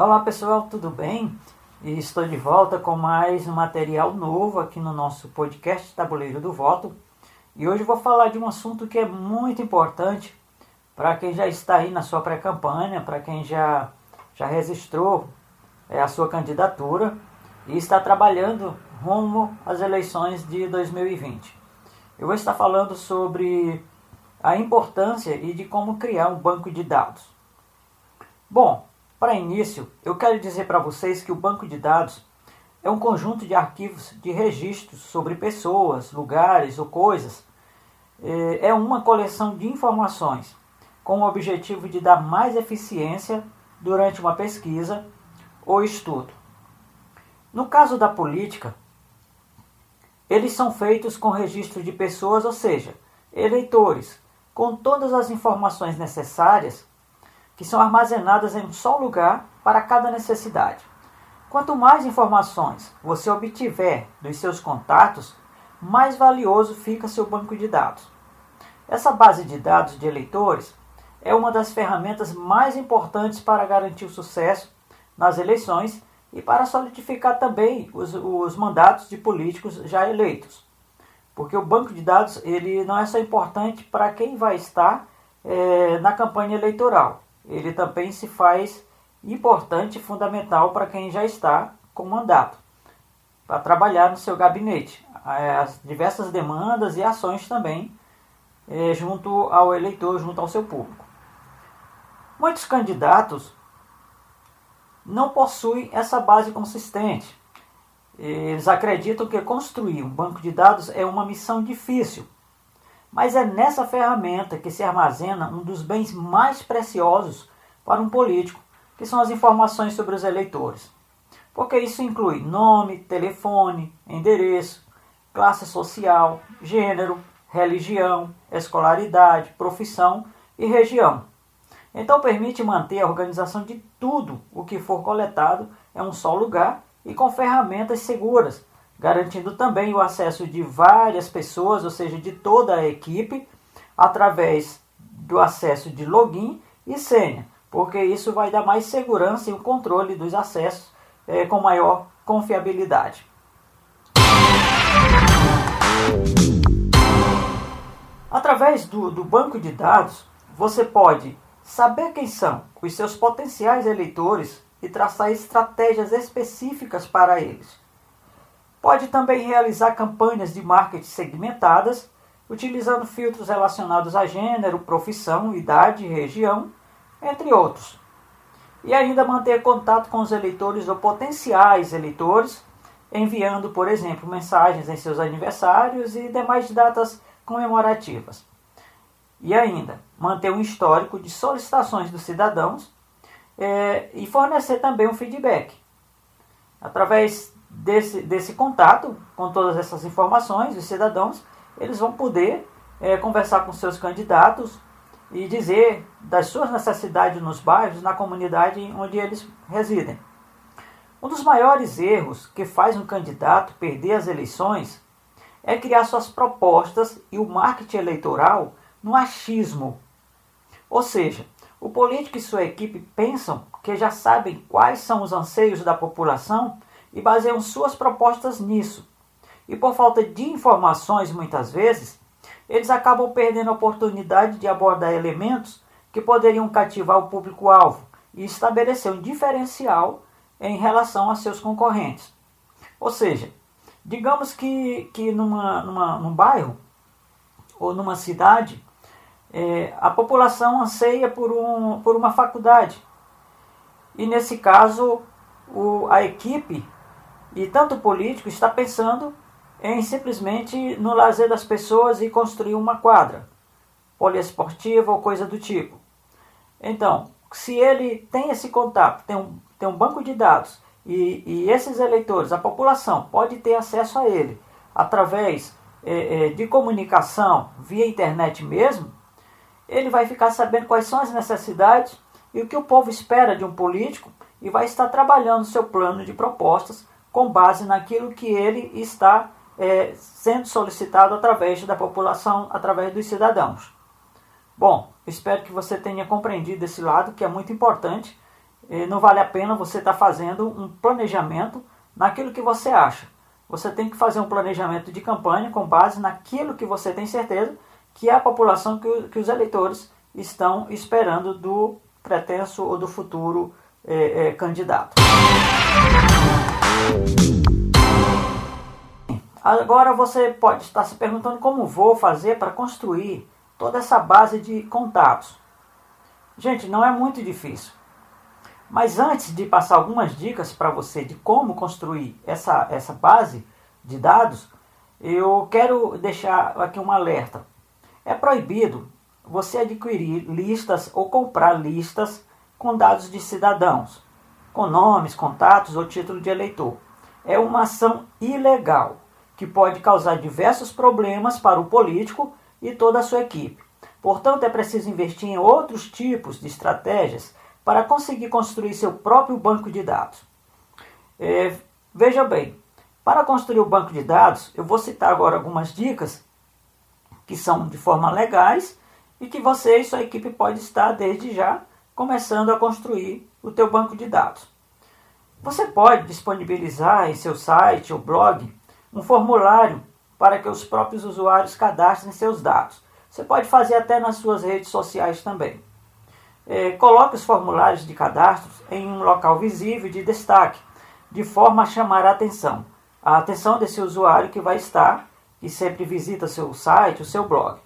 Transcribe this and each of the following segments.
Olá pessoal, tudo bem? Estou de volta com mais um material novo aqui no nosso podcast Tabuleiro do Voto. E hoje vou falar de um assunto que é muito importante para quem já está aí na sua pré-campanha, para quem já, já registrou é, a sua candidatura e está trabalhando rumo às eleições de 2020. Eu vou estar falando sobre a importância e de como criar um banco de dados. Bom, para início, eu quero dizer para vocês que o banco de dados é um conjunto de arquivos de registros sobre pessoas, lugares ou coisas. É, é uma coleção de informações com o objetivo de dar mais eficiência durante uma pesquisa ou estudo. No caso da política, eles são feitos com registro de pessoas, ou seja, eleitores, com todas as informações necessárias que são armazenadas em um só lugar para cada necessidade. Quanto mais informações você obtiver dos seus contatos, mais valioso fica seu banco de dados. Essa base de dados de eleitores é uma das ferramentas mais importantes para garantir o sucesso nas eleições e para solidificar também os, os mandatos de políticos já eleitos. Porque o banco de dados ele não é só importante para quem vai estar é, na campanha eleitoral, ele também se faz importante e fundamental para quem já está com mandato, para trabalhar no seu gabinete. É, as diversas demandas e ações também é, junto ao eleitor, junto ao seu público. Muitos candidatos não possuem essa base consistente. Eles acreditam que construir um banco de dados é uma missão difícil, mas é nessa ferramenta que se armazena um dos bens mais preciosos para um político, que são as informações sobre os eleitores. Porque isso inclui nome, telefone, endereço, classe social, gênero, religião, escolaridade, profissão e região. Então permite manter a organização de tudo o que for coletado em um só lugar e com ferramentas seguras garantindo também o acesso de várias pessoas, ou seja, de toda a equipe, através do acesso de login e senha, porque isso vai dar mais segurança e o controle dos acessos é, com maior confiabilidade. Através do, do banco de dados, você pode saber quem são os seus potenciais eleitores e traçar estratégias específicas para eles. Pode também realizar campanhas de marketing segmentadas, utilizando filtros relacionados a gênero, profissão, idade, região, entre outros. E ainda manter contato com os eleitores ou potenciais eleitores, enviando, por exemplo, mensagens em seus aniversários e demais datas comemorativas. E ainda manter um histórico de solicitações dos cidadãos é, e fornecer também um feedback. Através desse, desse contato com todas essas informações, os cidadãos, eles vão poder é, conversar com seus candidatos e dizer das suas necessidades nos bairros, na comunidade onde eles residem. Um dos maiores erros que faz um candidato perder as eleições é criar suas propostas e o marketing eleitoral no achismo. Ou seja, o político e sua equipe pensam que já sabem quais são os anseios da população e baseiam suas propostas nisso. E por falta de informações, muitas vezes, eles acabam perdendo a oportunidade de abordar elementos que poderiam cativar o público-alvo e estabelecer um diferencial em relação a seus concorrentes. Ou seja, digamos que, que numa, numa, num bairro ou numa cidade, é, a população anseia por, um, por uma faculdade. E nesse caso, o, a equipe e tanto o político está pensando em simplesmente no lazer das pessoas e construir uma quadra poliesportiva ou coisa do tipo. Então, se ele tem esse contato, tem um, tem um banco de dados e, e esses eleitores, a população, pode ter acesso a ele através é, é, de comunicação via internet mesmo, ele vai ficar sabendo quais são as necessidades e o que o povo espera de um político e vai estar trabalhando seu plano de propostas com base naquilo que ele está é, sendo solicitado através da população, através dos cidadãos. Bom, espero que você tenha compreendido esse lado que é muito importante não vale a pena você estar tá fazendo um planejamento naquilo que você acha. Você tem que fazer um planejamento de campanha com base naquilo que você tem certeza que é a população que, que os eleitores estão esperando do pretenso ou do futuro é, é, candidato. Agora você pode estar se perguntando como vou fazer para construir toda essa base de contatos. Gente, não é muito difícil. Mas antes de passar algumas dicas para você de como construir essa, essa base de dados, eu quero deixar aqui um alerta. É proibido você adquirir listas ou comprar listas com dados de cidadãos, com nomes, contatos ou título de eleitor. É uma ação ilegal que pode causar diversos problemas para o político e toda a sua equipe. Portanto, é preciso investir em outros tipos de estratégias para conseguir construir seu próprio banco de dados. É, veja bem, para construir o banco de dados, eu vou citar agora algumas dicas que são de forma legais e que você e sua equipe pode estar desde já começando a construir o teu banco de dados. Você pode disponibilizar em seu site ou blog um formulário para que os próprios usuários cadastrem seus dados. Você pode fazer até nas suas redes sociais também. É, coloque os formulários de cadastro em um local visível de destaque, de forma a chamar a atenção. A atenção desse usuário que vai estar e sempre visita seu site, o seu blog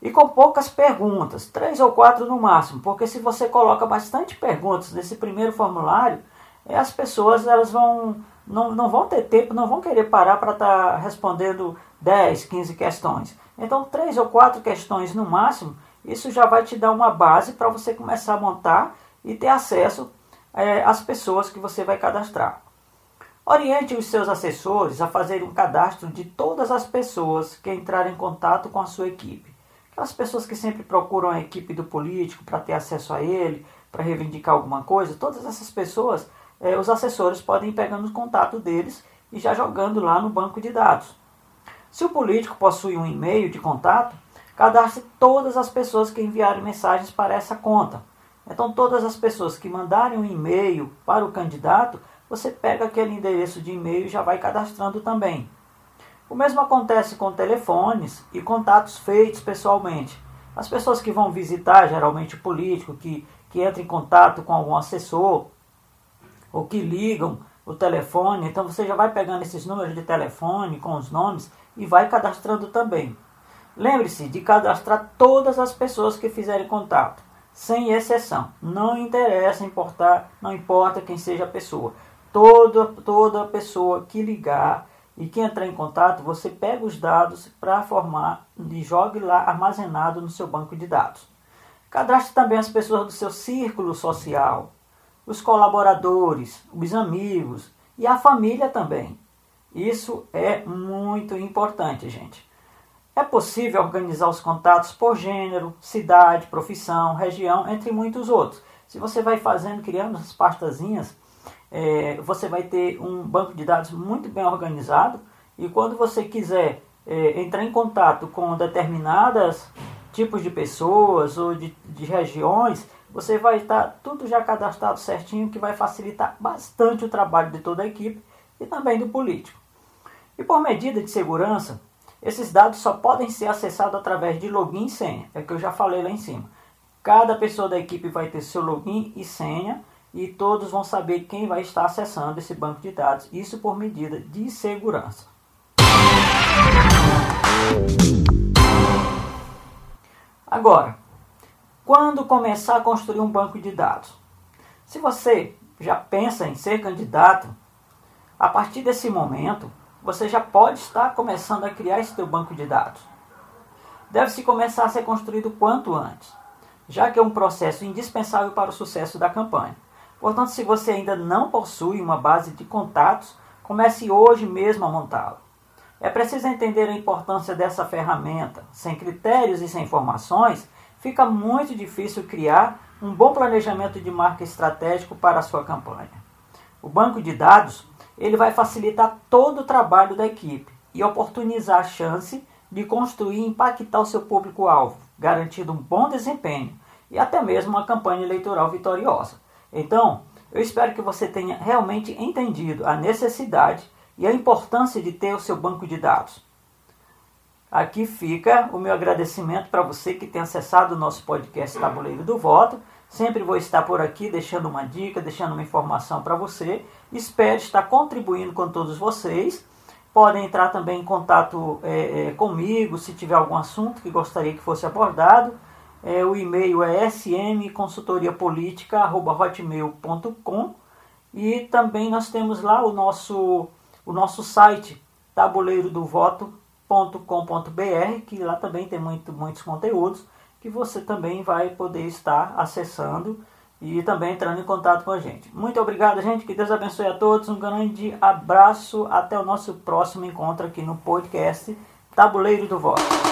e com poucas perguntas, três ou quatro no máximo, porque se você coloca bastante perguntas nesse primeiro formulário, é, as pessoas elas vão não, não vão ter tempo, não vão querer parar para estar tá respondendo 10, 15 questões. Então, três ou quatro questões no máximo, isso já vai te dar uma base para você começar a montar e ter acesso é, às pessoas que você vai cadastrar. Oriente os seus assessores a fazer um cadastro de todas as pessoas que entrarem em contato com a sua equipe Aquelas pessoas que sempre procuram a equipe do político para ter acesso a ele, para reivindicar alguma coisa, todas essas pessoas, eh, os assessores podem ir pegando o contato deles e já jogando lá no banco de dados. Se o político possui um e-mail de contato, cadastre todas as pessoas que enviarem mensagens para essa conta. Então, todas as pessoas que mandarem um e-mail para o candidato, você pega aquele endereço de e-mail e já vai cadastrando também. O mesmo acontece com telefones e contatos feitos pessoalmente. As pessoas que vão visitar, geralmente o político, que, que entra em contato com algum assessor, ou que ligam o telefone, então você já vai pegando esses números de telefone com os nomes e vai cadastrando também. Lembre-se de cadastrar todas as pessoas que fizerem contato, sem exceção. Não interessa importar, não importa quem seja a pessoa. Toda, toda pessoa que ligar e quem entrar em contato, você pega os dados para formar e jogue lá armazenado no seu banco de dados. Cadastre também as pessoas do seu círculo social, os colaboradores, os amigos e a família também. Isso é muito importante, gente. É possível organizar os contatos por gênero, cidade, profissão, região, entre muitos outros. Se você vai fazendo, criando as pastazinhas, é, você vai ter um banco de dados muito bem organizado e quando você quiser é, entrar em contato com determinadas tipos de pessoas ou de, de regiões, você vai estar tudo já cadastrado certinho, que vai facilitar bastante o trabalho de toda a equipe e também do político. E por medida de segurança, esses dados só podem ser acessados através de login e senha, é o que eu já falei lá em cima. Cada pessoa da equipe vai ter seu login e senha e todos vão saber quem vai estar acessando esse banco de dados, isso por medida de segurança. Agora, quando começar a construir um banco de dados? Se você já pensa em ser candidato, a partir desse momento, você já pode estar começando a criar esse seu banco de dados. Deve-se começar a ser construído quanto antes, já que é um processo indispensável para o sucesso da campanha. Portanto, se você ainda não possui uma base de contatos, comece hoje mesmo a montá-la. É preciso entender a importância dessa ferramenta. Sem critérios e sem informações, fica muito difícil criar um bom planejamento de marca estratégico para a sua campanha. O banco de dados ele vai facilitar todo o trabalho da equipe e oportunizar a chance de construir e impactar o seu público-alvo, garantindo um bom desempenho e até mesmo uma campanha eleitoral vitoriosa. Então, Eu espero que você tenha realmente entendido a necessidade e a importância de ter o seu banco de dados. Aqui fica o meu agradecimento para você que tem acessado o nosso podcast Tabuleiro do Voto. Sempre vou estar por aqui deixando uma dica, deixando uma informação para você. Espero estar contribuindo com todos vocês. Podem entrar também em contato é, é, comigo se tiver algum assunto que gostaria que fosse abordado. É, o e-mail é smconsultoriapolitica.hotmail.com e também nós temos lá o nosso, o nosso site tabuleirodovoto.com.br que lá também tem muito, muitos conteúdos que você também vai poder estar acessando e também entrando em contato com a gente. Muito obrigado, gente. Que Deus abençoe a todos. Um grande abraço. Até o nosso próximo encontro aqui no podcast Tabuleiro do Voto.